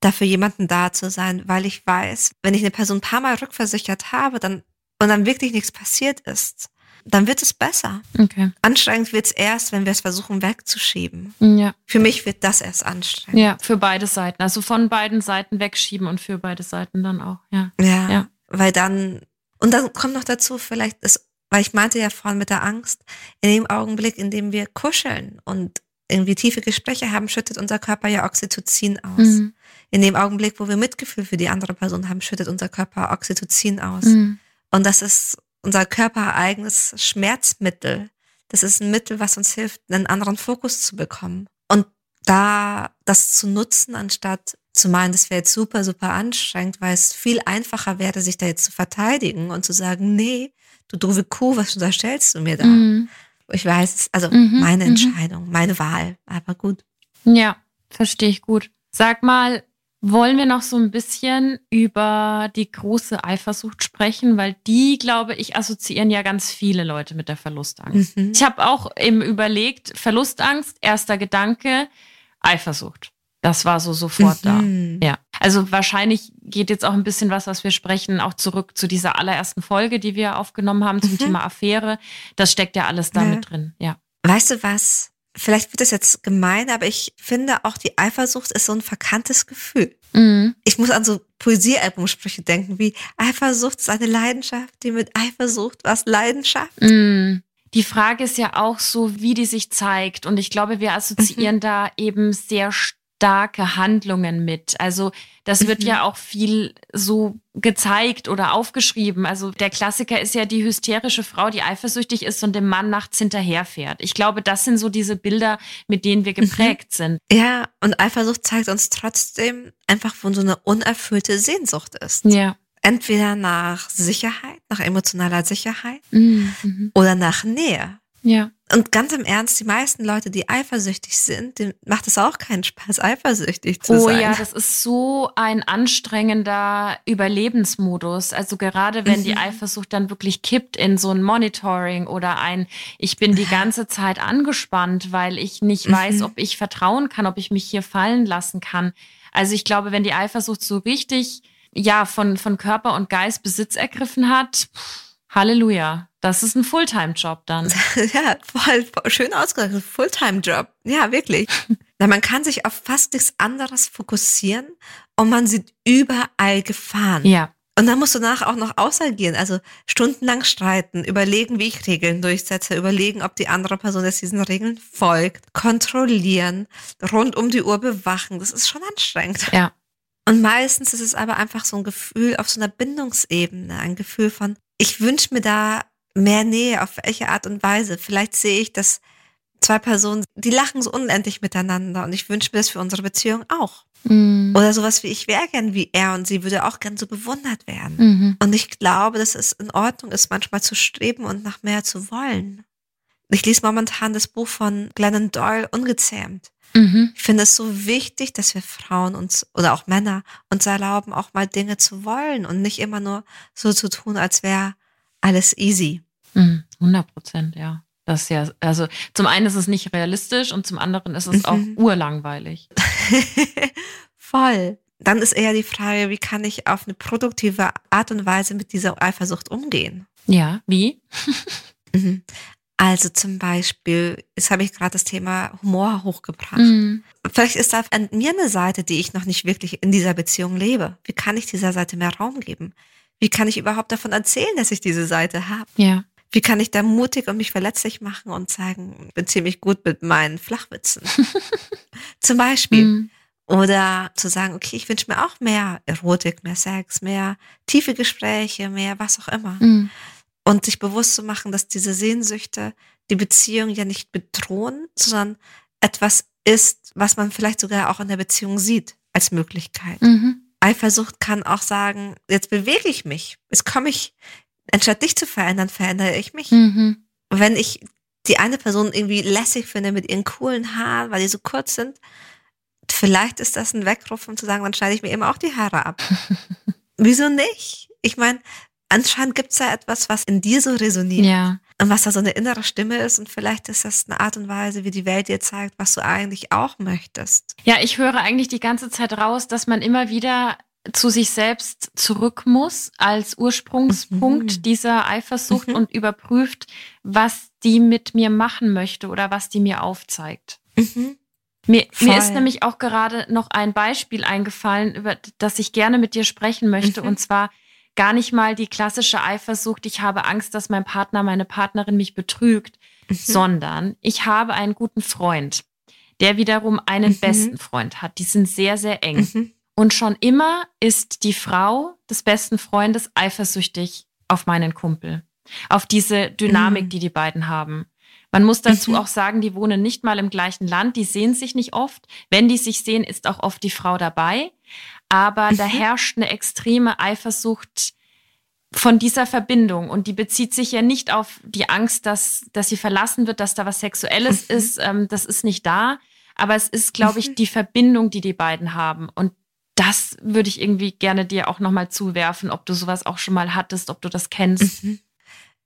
dafür jemanden da zu sein, weil ich weiß, wenn ich eine Person ein paar Mal rückversichert habe, dann und dann wirklich nichts passiert ist, dann wird es besser. Okay. Anstrengend wird es erst, wenn wir es versuchen wegzuschieben. Ja. Für mich wird das erst anstrengend. Ja, für beide Seiten. Also von beiden Seiten wegschieben und für beide Seiten dann auch. Ja. Ja. ja. Weil dann, und dann kommt noch dazu, vielleicht ist, weil ich meinte ja vorhin mit der Angst, in dem Augenblick, in dem wir kuscheln und irgendwie tiefe Gespräche haben, schüttet unser Körper ja Oxytocin aus. Mhm. In dem Augenblick, wo wir Mitgefühl für die andere Person haben, schüttet unser Körper Oxytocin aus. Mhm. Und das ist unser körpereigenes Schmerzmittel. Das ist ein Mittel, was uns hilft, einen anderen Fokus zu bekommen. Und da das zu nutzen, anstatt zu meinen, das wäre jetzt super, super anstrengend, weil es viel einfacher wäre, sich da jetzt zu verteidigen und zu sagen, nee, du doofe Kuh, was unterstellst du mir da? Mhm. Ich weiß also mhm, meine mhm. Entscheidung, meine Wahl, aber gut. Ja, verstehe ich gut. Sag mal, wollen wir noch so ein bisschen über die große Eifersucht sprechen, weil die, glaube ich, assoziieren ja ganz viele Leute mit der Verlustangst. Mhm. Ich habe auch eben überlegt, Verlustangst, erster Gedanke, Eifersucht. Das war so sofort mhm. da. Ja. Also wahrscheinlich geht jetzt auch ein bisschen was, was wir sprechen, auch zurück zu dieser allerersten Folge, die wir aufgenommen haben zum mhm. Thema Affäre. Das steckt ja alles da ja. mit drin. Ja. Weißt du was? Vielleicht wird das jetzt gemein, aber ich finde auch die Eifersucht ist so ein verkanntes Gefühl. Mhm. Ich muss an so Poesiealbumsprüche denken, wie Eifersucht ist eine Leidenschaft, die mit Eifersucht was Leidenschaft. Mhm. Die Frage ist ja auch so, wie die sich zeigt. Und ich glaube, wir assoziieren mhm. da eben sehr stark starke Handlungen mit. Also das wird mhm. ja auch viel so gezeigt oder aufgeschrieben. Also der Klassiker ist ja die hysterische Frau, die eifersüchtig ist und dem Mann nachts hinterherfährt. Ich glaube, das sind so diese Bilder, mit denen wir mhm. geprägt mhm. sind. Ja, und Eifersucht zeigt uns trotzdem einfach, wo so eine unerfüllte Sehnsucht ist. Ja. Entweder nach Sicherheit, nach emotionaler Sicherheit mhm. mhm. oder nach Nähe. Ja. Und ganz im Ernst, die meisten Leute, die eifersüchtig sind, denen macht es auch keinen Spaß, eifersüchtig zu oh, sein. Oh ja, das ist so ein anstrengender Überlebensmodus. Also gerade wenn mhm. die Eifersucht dann wirklich kippt in so ein Monitoring oder ein, ich bin die ganze Zeit angespannt, weil ich nicht mhm. weiß, ob ich vertrauen kann, ob ich mich hier fallen lassen kann. Also ich glaube, wenn die Eifersucht so richtig, ja, von, von Körper und Geist Besitz ergriffen hat, Halleluja. Das ist ein Fulltime-Job dann. ja, voll, voll schön ausgedrückt. Fulltime-Job. Ja, wirklich. Na, man kann sich auf fast nichts anderes fokussieren und man sieht überall Gefahren. Ja. Und dann musst du danach auch noch außergehen, also stundenlang streiten, überlegen, wie ich Regeln durchsetze, überlegen, ob die andere Person jetzt diesen Regeln folgt, kontrollieren, rund um die Uhr bewachen. Das ist schon anstrengend. Ja. Und meistens ist es aber einfach so ein Gefühl auf so einer Bindungsebene, ein Gefühl von, ich wünsche mir da mehr Nähe, auf welche Art und Weise. Vielleicht sehe ich, dass zwei Personen, die lachen so unendlich miteinander und ich wünsche mir das für unsere Beziehung auch. Mhm. Oder sowas wie ich wäre gern wie er und sie würde auch gern so bewundert werden. Mhm. Und ich glaube, dass es in Ordnung ist, manchmal zu streben und nach mehr zu wollen. Ich lese momentan das Buch von Glennon Doyle, Ungezähmt. Mhm. Ich finde es so wichtig, dass wir Frauen uns oder auch Männer uns erlauben, auch mal Dinge zu wollen und nicht immer nur so zu tun, als wäre alles easy. 100 mhm. Prozent, ja. Das ist ja, also zum einen ist es nicht realistisch und zum anderen ist es mhm. auch urlangweilig. Voll. Dann ist eher die Frage, wie kann ich auf eine produktive Art und Weise mit dieser Eifersucht umgehen? Ja, wie? mhm. Also zum Beispiel, jetzt habe ich gerade das Thema Humor hochgebracht. Mhm. Vielleicht ist da an mir eine Seite, die ich noch nicht wirklich in dieser Beziehung lebe. Wie kann ich dieser Seite mehr Raum geben? Wie kann ich überhaupt davon erzählen, dass ich diese Seite habe? Ja. Wie kann ich da mutig und mich verletzlich machen und zeigen, ich bin ziemlich gut mit meinen Flachwitzen. Zum Beispiel. Mhm. Oder zu sagen, okay, ich wünsche mir auch mehr Erotik, mehr Sex, mehr tiefe Gespräche, mehr was auch immer. Mhm. Und sich bewusst zu machen, dass diese Sehnsüchte die Beziehung ja nicht bedrohen, sondern etwas ist, was man vielleicht sogar auch in der Beziehung sieht als Möglichkeit. Mhm. Eifersucht kann auch sagen, jetzt bewege ich mich. Jetzt komme ich, anstatt dich zu verändern, verändere ich mich. Mhm. Wenn ich die eine Person irgendwie lässig finde mit ihren coolen Haaren, weil die so kurz sind, vielleicht ist das ein Weckruf, um zu sagen, dann schneide ich mir eben auch die Haare ab. Wieso nicht? Ich meine, anscheinend gibt es da etwas, was in dir so resoniert. Ja. Und was da so eine innere Stimme ist. Und vielleicht ist das eine Art und Weise, wie die Welt dir zeigt, was du eigentlich auch möchtest. Ja, ich höre eigentlich die ganze Zeit raus, dass man immer wieder zu sich selbst zurück muss als Ursprungspunkt mhm. dieser Eifersucht mhm. und überprüft, was die mit mir machen möchte oder was die mir aufzeigt. Mhm. Mir, mir, ist nämlich auch gerade noch ein Beispiel eingefallen, über das ich gerne mit dir sprechen möchte. Mhm. Und zwar gar nicht mal die klassische Eifersucht, ich habe Angst, dass mein Partner, meine Partnerin mich betrügt, mhm. sondern ich habe einen guten Freund, der wiederum einen mhm. besten Freund hat. Die sind sehr, sehr eng. Mhm. Und schon immer ist die Frau des besten Freundes eifersüchtig auf meinen Kumpel, auf diese Dynamik, mhm. die die beiden haben. Man muss dazu mhm. auch sagen, die wohnen nicht mal im gleichen Land, die sehen sich nicht oft. Wenn die sich sehen, ist auch oft die Frau dabei aber da mhm. herrscht eine extreme Eifersucht von dieser Verbindung und die bezieht sich ja nicht auf die Angst, dass, dass sie verlassen wird, dass da was Sexuelles mhm. ist. Ähm, das ist nicht da. Aber es ist, glaube ich, mhm. die Verbindung, die die beiden haben. Und das würde ich irgendwie gerne dir auch nochmal zuwerfen, ob du sowas auch schon mal hattest, ob du das kennst. Mhm.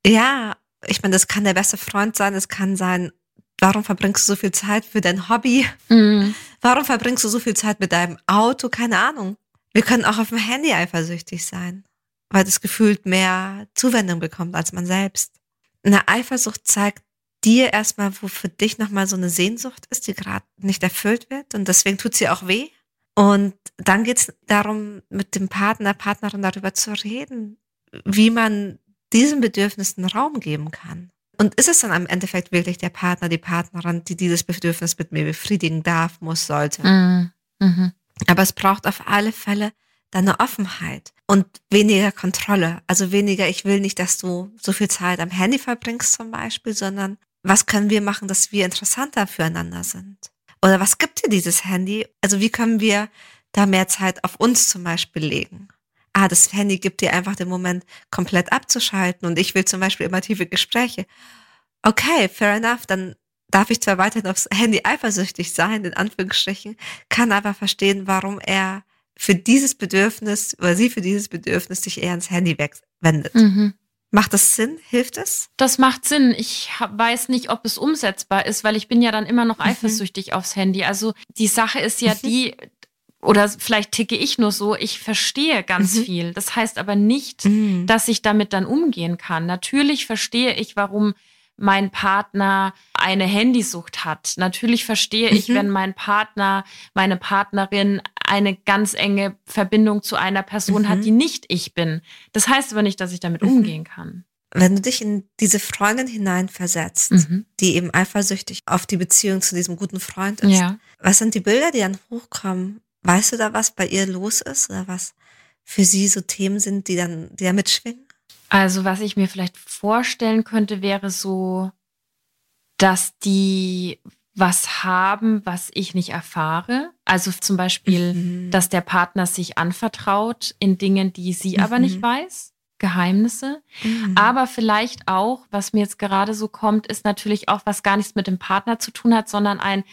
Ja, ich meine, das kann der beste Freund sein, es kann sein, warum verbringst du so viel Zeit für dein Hobby? Mhm. Warum verbringst du so viel Zeit mit deinem Auto? Keine Ahnung. Wir können auch auf dem Handy eifersüchtig sein, weil das gefühlt mehr Zuwendung bekommt als man selbst. Eine Eifersucht zeigt dir erstmal, wo für dich nochmal so eine Sehnsucht ist, die gerade nicht erfüllt wird und deswegen tut sie auch weh. Und dann geht es darum, mit dem Partner, Partnerin darüber zu reden, wie man diesen Bedürfnissen Raum geben kann. Und ist es dann am Endeffekt wirklich der Partner, die Partnerin, die dieses Bedürfnis mit mir befriedigen darf, muss, sollte? Mhm. Mhm. Aber es braucht auf alle Fälle deine Offenheit und weniger Kontrolle. Also weniger, ich will nicht, dass du so viel Zeit am Handy verbringst zum Beispiel, sondern was können wir machen, dass wir interessanter füreinander sind? Oder was gibt dir dieses Handy? Also wie können wir da mehr Zeit auf uns zum Beispiel legen? ah, das Handy gibt dir einfach den Moment, komplett abzuschalten und ich will zum Beispiel immer tiefe Gespräche. Okay, fair enough, dann darf ich zwar weiterhin aufs Handy eifersüchtig sein, in Anführungsstrichen, kann aber verstehen, warum er für dieses Bedürfnis oder sie für dieses Bedürfnis sich eher ans Handy wendet. Mhm. Macht das Sinn? Hilft es? Das macht Sinn. Ich weiß nicht, ob es umsetzbar ist, weil ich bin ja dann immer noch mhm. eifersüchtig aufs Handy. Also die Sache ist ja mhm. die, oder vielleicht ticke ich nur so, ich verstehe ganz mhm. viel. Das heißt aber nicht, mhm. dass ich damit dann umgehen kann. Natürlich verstehe ich, warum mein Partner eine Handysucht hat. Natürlich verstehe ich, mhm. wenn mein Partner, meine Partnerin eine ganz enge Verbindung zu einer Person hat, mhm. die nicht ich bin. Das heißt aber nicht, dass ich damit mhm. umgehen kann. Wenn du dich in diese Freundin hineinversetzt, mhm. die eben eifersüchtig auf die Beziehung zu diesem guten Freund ist, ja. was sind die Bilder, die dann hochkommen? Weißt du da, was bei ihr los ist oder was für sie so Themen sind, die dann, die da mitschwingen? Also, was ich mir vielleicht vorstellen könnte, wäre so, dass die was haben, was ich nicht erfahre. Also zum Beispiel, mhm. dass der Partner sich anvertraut in Dingen, die sie mhm. aber nicht mhm. weiß. Geheimnisse. Mhm. Aber vielleicht auch, was mir jetzt gerade so kommt, ist natürlich auch, was gar nichts mit dem Partner zu tun hat, sondern ein,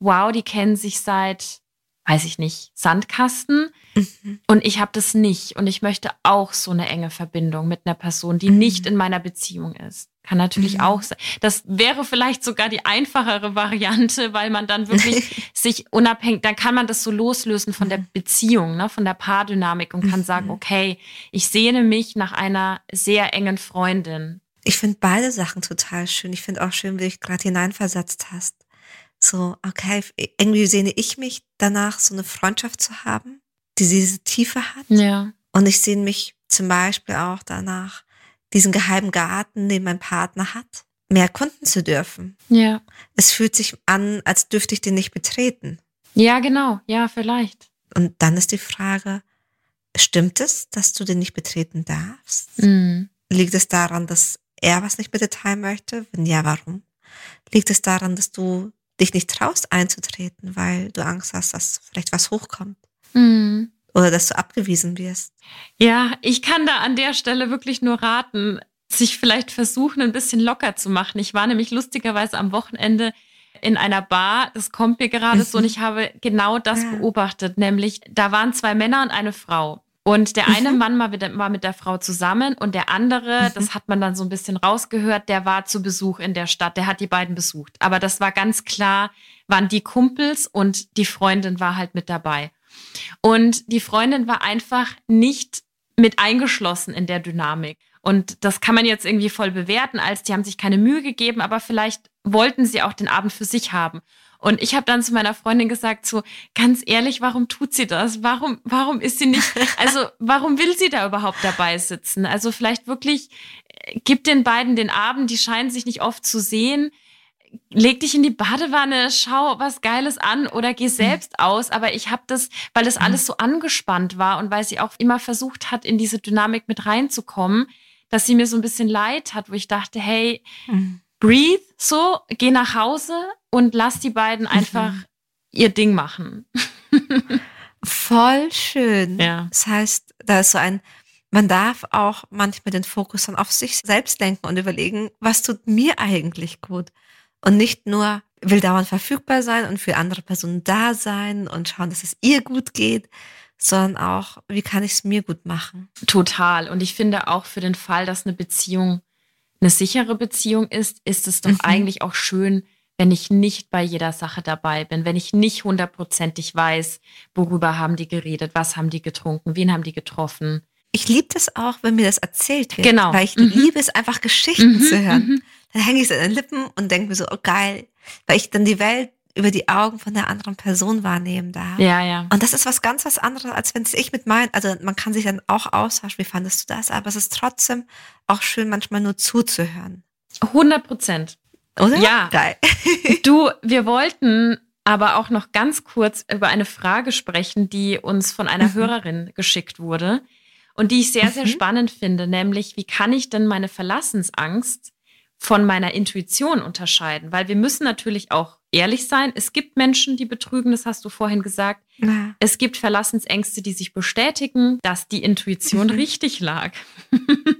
wow, die kennen sich seit weiß ich nicht, Sandkasten. Mhm. Und ich habe das nicht. Und ich möchte auch so eine enge Verbindung mit einer Person, die mhm. nicht in meiner Beziehung ist. Kann natürlich mhm. auch sein. Das wäre vielleicht sogar die einfachere Variante, weil man dann wirklich sich unabhängig, dann kann man das so loslösen von der mhm. Beziehung, ne, von der Paardynamik und kann mhm. sagen, okay, ich sehne mich nach einer sehr engen Freundin. Ich finde beide Sachen total schön. Ich finde auch schön, wie du dich gerade hineinversetzt hast so, okay, irgendwie sehne ich mich danach, so eine Freundschaft zu haben, die diese Tiefe hat. Ja. Und ich sehne mich zum Beispiel auch danach, diesen geheimen Garten, den mein Partner hat, mehr Kunden zu dürfen. Ja. Es fühlt sich an, als dürfte ich den nicht betreten. Ja, genau. Ja, vielleicht. Und dann ist die Frage, stimmt es, dass du den nicht betreten darfst? Mhm. Liegt es daran, dass er was nicht mit dir teilen möchte? Wenn ja, warum? Liegt es daran, dass du dich nicht traust einzutreten, weil du Angst hast, dass vielleicht was hochkommt? Mhm. Oder dass du abgewiesen wirst? Ja, ich kann da an der Stelle wirklich nur raten, sich vielleicht versuchen, ein bisschen locker zu machen. Ich war nämlich lustigerweise am Wochenende in einer Bar, das kommt mir gerade mhm. so, und ich habe genau das ja. beobachtet, nämlich da waren zwei Männer und eine Frau. Und der eine mhm. Mann war mit, der, war mit, der, Frau zusammen und der andere, mhm. das hat man dann so ein bisschen rausgehört, der war zu Besuch in der Stadt, der hat die beiden besucht. Aber das war ganz klar, waren die Kumpels und die Freundin war halt mit dabei. Und die Freundin war einfach nicht mit eingeschlossen in der Dynamik. Und das kann man jetzt irgendwie voll bewerten, als die haben sich keine Mühe gegeben, aber vielleicht wollten sie auch den Abend für sich haben. Und ich habe dann zu meiner Freundin gesagt, so ganz ehrlich, warum tut sie das? Warum, warum ist sie nicht, also warum will sie da überhaupt dabei sitzen? Also vielleicht wirklich, äh, gib den beiden den Abend, die scheinen sich nicht oft zu sehen. Leg dich in die Badewanne, schau was Geiles an oder geh selbst aus. Aber ich habe das, weil das alles so angespannt war und weil sie auch immer versucht hat, in diese Dynamik mit reinzukommen, dass sie mir so ein bisschen leid hat, wo ich dachte, hey, mhm. breathe so, geh nach Hause und lass die beiden einfach mhm. ihr Ding machen. Voll schön. Ja. Das heißt, da ist so ein, man darf auch manchmal den Fokus dann auf sich selbst lenken und überlegen, was tut mir eigentlich gut? Und nicht nur will dauernd verfügbar sein und für andere Personen da sein und schauen, dass es ihr gut geht, sondern auch, wie kann ich es mir gut machen? Total. Und ich finde auch für den Fall, dass eine Beziehung eine sichere Beziehung ist, ist es doch mhm. eigentlich auch schön, wenn ich nicht bei jeder Sache dabei bin, wenn ich nicht hundertprozentig weiß, worüber haben die geredet, was haben die getrunken, wen haben die getroffen. Ich liebe das auch, wenn mir das erzählt wird. Genau. Weil ich mhm. liebe es einfach, Geschichten mhm. zu hören. Mhm. Dann hänge ich es an den Lippen und denke mir so, oh geil, weil ich dann die Welt über die Augen von der anderen Person wahrnehmen darf. Ja, ja. Und das ist was ganz was anderes, als wenn es ich mit meinen, also man kann sich dann auch austauschen, wie fandest du das? Aber es ist trotzdem auch schön, manchmal nur zuzuhören. 100 Prozent. Oder? Ja. Geil. du, wir wollten aber auch noch ganz kurz über eine Frage sprechen, die uns von einer mhm. Hörerin geschickt wurde und die ich sehr, sehr mhm. spannend finde, nämlich wie kann ich denn meine Verlassensangst von meiner Intuition unterscheiden? Weil wir müssen natürlich auch ehrlich sein. Es gibt Menschen, die betrügen, das hast du vorhin gesagt. Ja. Es gibt Verlassensängste, die sich bestätigen, dass die Intuition mhm. richtig lag.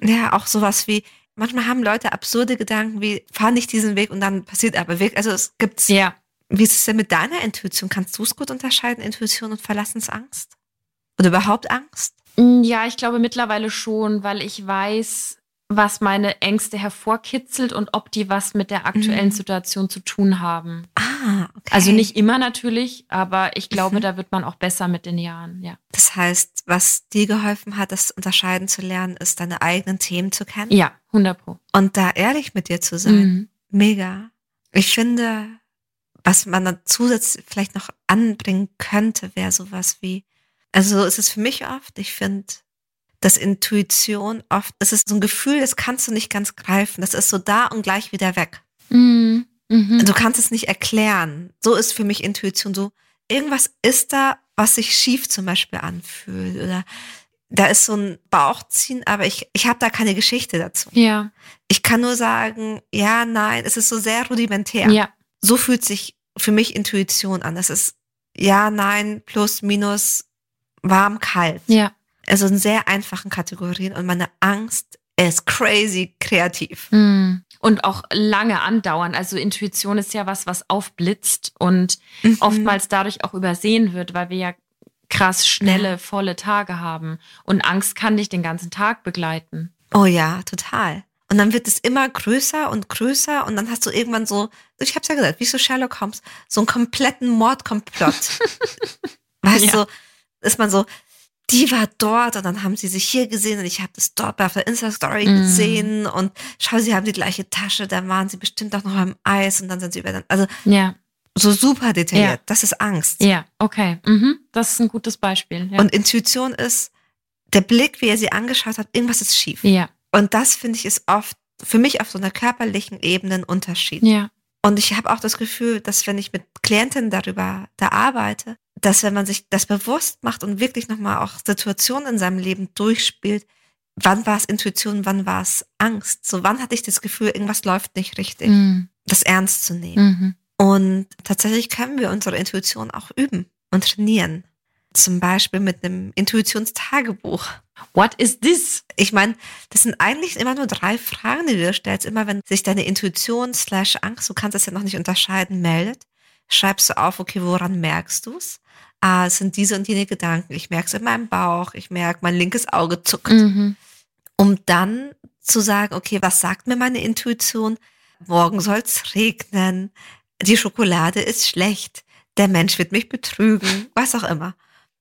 ja, auch sowas wie, manchmal haben Leute absurde Gedanken wie, fahr nicht diesen Weg und dann passiert aber wirklich. Also es gibt's. Ja. Wie ist es denn mit deiner Intuition? Kannst du es gut unterscheiden, Intuition und Verlassensangst? Oder überhaupt Angst? Mm, ja, ich glaube mittlerweile schon, weil ich weiß, was meine Ängste hervorkitzelt und ob die was mit der aktuellen mhm. Situation zu tun haben. Okay. Also nicht immer natürlich, aber ich glaube, mhm. da wird man auch besser mit den Jahren, ja. Das heißt, was dir geholfen hat, das unterscheiden zu lernen, ist deine eigenen Themen zu kennen? Ja, 100 pro. Und da ehrlich mit dir zu sein. Mhm. Mega. Ich finde, was man dann zusätzlich vielleicht noch anbringen könnte, wäre sowas wie, also so ist es für mich oft, ich finde, dass Intuition oft, es ist so ein Gefühl, das kannst du nicht ganz greifen. Das ist so da und gleich wieder weg. Mhm. Mhm. Du kannst es nicht erklären. So ist für mich Intuition so. Irgendwas ist da, was sich schief zum Beispiel anfühlt oder da ist so ein Bauchziehen, aber ich, ich habe da keine Geschichte dazu. Ja. Ich kann nur sagen, ja, nein, es ist so sehr rudimentär. Ja. So fühlt sich für mich Intuition an. Das ist ja, nein, plus, minus, warm, kalt. Ja also in sehr einfachen Kategorien und meine Angst ist crazy kreativ. Mm. Und auch lange andauern. Also Intuition ist ja was, was aufblitzt und mhm. oftmals dadurch auch übersehen wird, weil wir ja krass schnelle, volle Tage haben. Und Angst kann dich den ganzen Tag begleiten. Oh ja, total. Und dann wird es immer größer und größer und dann hast du irgendwann so, ich hab's ja gesagt, wie so Sherlock Holmes, so einen kompletten Mordkomplott. weißt ja. du, ist man so, die war dort und dann haben sie sich hier gesehen und ich habe das dort auf der Insta-Story mm. gesehen und schau, sie haben die gleiche Tasche, da waren sie bestimmt auch noch am Eis und dann sind sie über dann, also ja. so super detailliert. Ja. Das ist Angst. Ja, okay. Mhm. Das ist ein gutes Beispiel. Ja. Und Intuition ist der Blick, wie er sie angeschaut hat, irgendwas ist schief. Ja. Und das finde ich ist oft für mich auf so einer körperlichen Ebene ein Unterschied. Ja. Und ich habe auch das Gefühl, dass wenn ich mit Klientinnen darüber da arbeite, dass wenn man sich das bewusst macht und wirklich nochmal auch Situationen in seinem Leben durchspielt, wann war es Intuition, wann war es Angst? So, wann hatte ich das Gefühl, irgendwas läuft nicht richtig? Mhm. Das ernst zu nehmen. Mhm. Und tatsächlich können wir unsere Intuition auch üben und trainieren. Zum Beispiel mit einem Intuitionstagebuch. What is this? Ich meine, das sind eigentlich immer nur drei Fragen, die du dir stellst. Immer wenn sich deine Intuition slash Angst, du kannst es ja noch nicht unterscheiden, meldet, schreibst du auf, okay, woran merkst du es? Ah, es sind diese und jene Gedanken. Ich merke es in meinem Bauch, ich merke, mein linkes Auge zuckt. Mhm. Um dann zu sagen, okay, was sagt mir meine Intuition? Morgen soll es regnen, die Schokolade ist schlecht, der Mensch wird mich betrügen, was auch immer.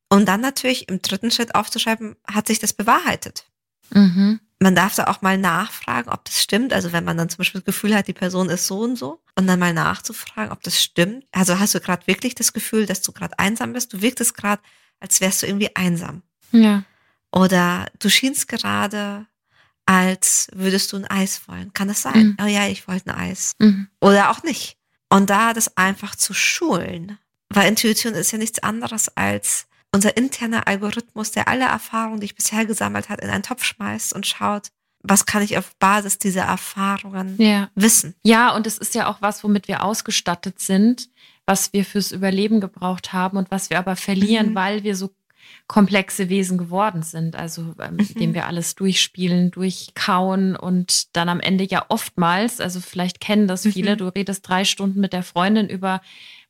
Und dann natürlich im dritten Schritt aufzuschreiben, hat sich das bewahrheitet. Mhm. Man darf da auch mal nachfragen, ob das stimmt. Also wenn man dann zum Beispiel das Gefühl hat, die Person ist so und so, und dann mal nachzufragen, ob das stimmt. Also hast du gerade wirklich das Gefühl, dass du gerade einsam bist? Du wirktest gerade, als wärst du irgendwie einsam. Ja. Oder du schienst gerade, als würdest du ein Eis wollen. Kann das sein? Mhm. Oh ja, ich wollte ein Eis. Mhm. Oder auch nicht. Und da das einfach zu schulen. Weil Intuition ist ja nichts anderes als unser interner Algorithmus, der alle Erfahrungen, die ich bisher gesammelt hat, in einen Topf schmeißt und schaut, was kann ich auf Basis dieser Erfahrungen ja. wissen. Ja, und es ist ja auch was, womit wir ausgestattet sind, was wir fürs Überleben gebraucht haben und was wir aber verlieren, mhm. weil wir so komplexe Wesen geworden sind, also ähm, mhm. indem wir alles durchspielen, durchkauen und dann am Ende ja oftmals, also vielleicht kennen das viele, mhm. du redest drei Stunden mit der Freundin über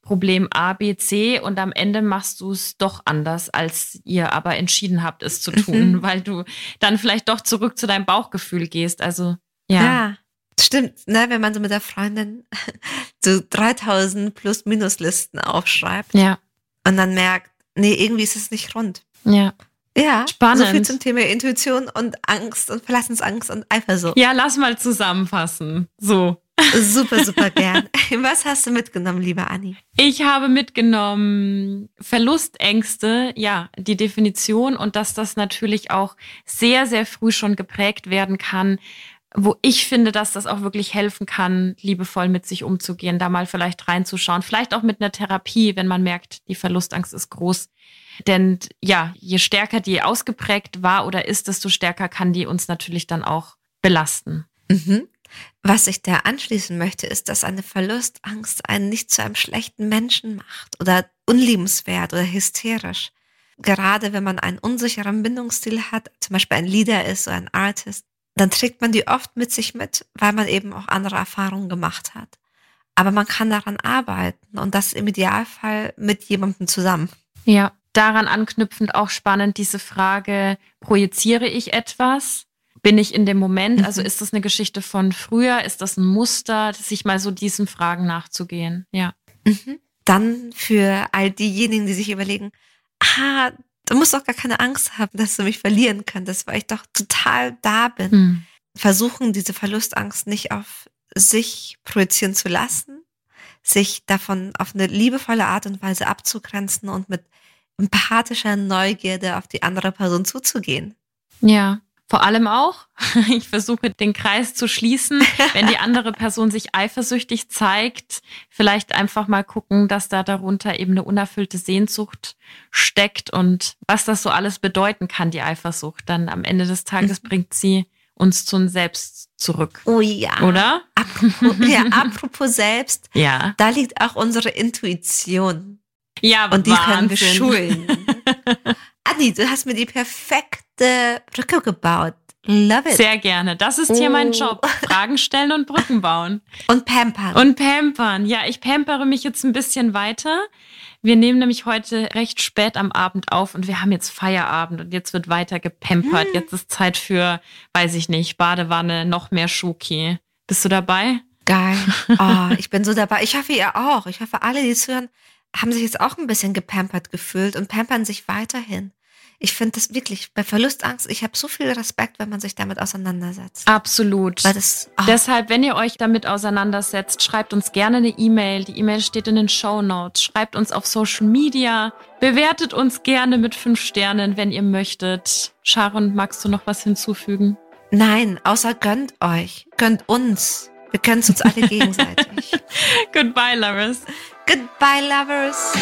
Problem A, B, C und am Ende machst du es doch anders, als ihr aber entschieden habt, es zu tun, mhm. weil du dann vielleicht doch zurück zu deinem Bauchgefühl gehst. Also ja. Ja, stimmt. Ne, wenn man so mit der Freundin so 3000 Plus-Minus-Listen aufschreibt ja. und dann merkt, nee, irgendwie ist es nicht rund. Ja. Ja, spannend. So viel zum Thema Intuition und Angst und Verlassensangst und Eifersucht. Ja, lass mal zusammenfassen. So. Super, super gern. Was hast du mitgenommen, liebe Anni? Ich habe mitgenommen Verlustängste, ja, die Definition und dass das natürlich auch sehr, sehr früh schon geprägt werden kann, wo ich finde, dass das auch wirklich helfen kann, liebevoll mit sich umzugehen, da mal vielleicht reinzuschauen, vielleicht auch mit einer Therapie, wenn man merkt, die Verlustangst ist groß. Denn ja, je stärker die ausgeprägt war oder ist, desto stärker kann die uns natürlich dann auch belasten. Mhm. Was ich da anschließen möchte, ist, dass eine Verlustangst einen nicht zu einem schlechten Menschen macht oder unliebenswert oder hysterisch. Gerade wenn man einen unsicheren Bindungsstil hat, zum Beispiel ein Leader ist oder ein Artist, dann trägt man die oft mit sich mit, weil man eben auch andere Erfahrungen gemacht hat. Aber man kann daran arbeiten und das im Idealfall mit jemandem zusammen. Ja, daran anknüpfend auch spannend diese Frage, projiziere ich etwas? bin ich in dem Moment? Also mhm. ist das eine Geschichte von früher? Ist das ein Muster, sich mal so diesen Fragen nachzugehen? Ja. Mhm. Dann für all diejenigen, die sich überlegen, ah, du musst doch gar keine Angst haben, dass du mich verlieren könntest, weil ich doch total da bin. Mhm. Versuchen, diese Verlustangst nicht auf sich projizieren zu lassen, sich davon auf eine liebevolle Art und Weise abzugrenzen und mit empathischer Neugierde auf die andere Person zuzugehen. Ja, vor allem auch, ich versuche den Kreis zu schließen, wenn die andere Person sich eifersüchtig zeigt, vielleicht einfach mal gucken, dass da darunter eben eine unerfüllte Sehnsucht steckt und was das so alles bedeuten kann, die Eifersucht. Dann am Ende des Tages mhm. bringt sie uns zu uns selbst zurück. Oh ja. Oder? Apropos, ja, apropos selbst. Ja. Da liegt auch unsere Intuition. Ja, Und die Wahnsinn. können wir schulen. Adi, du hast mir die perfekte Brücke gebaut. Love it. Sehr gerne. Das ist hier mein oh. Job. Fragen stellen und Brücken bauen. Und pampern. Und pampern. Ja, ich pampere mich jetzt ein bisschen weiter. Wir nehmen nämlich heute recht spät am Abend auf und wir haben jetzt Feierabend und jetzt wird weiter gepampert. Hm. Jetzt ist Zeit für, weiß ich nicht, Badewanne, noch mehr Schoki. Bist du dabei? Geil. Oh, ich bin so dabei. Ich hoffe, ihr auch. Ich hoffe, alle, die zuhören, haben sich jetzt auch ein bisschen gepampert gefühlt und pampern sich weiterhin. Ich finde das wirklich bei Verlustangst, ich habe so viel Respekt, wenn man sich damit auseinandersetzt. Absolut. Weil das, oh. Deshalb, wenn ihr euch damit auseinandersetzt, schreibt uns gerne eine E-Mail. Die E-Mail steht in den Show Notes. Schreibt uns auf Social Media. Bewertet uns gerne mit fünf Sternen, wenn ihr möchtet. Sharon, magst du noch was hinzufügen? Nein, außer gönnt euch. Gönnt uns. Wir können es uns alle gegenseitig. Goodbye, Lovers. Goodbye, Lovers.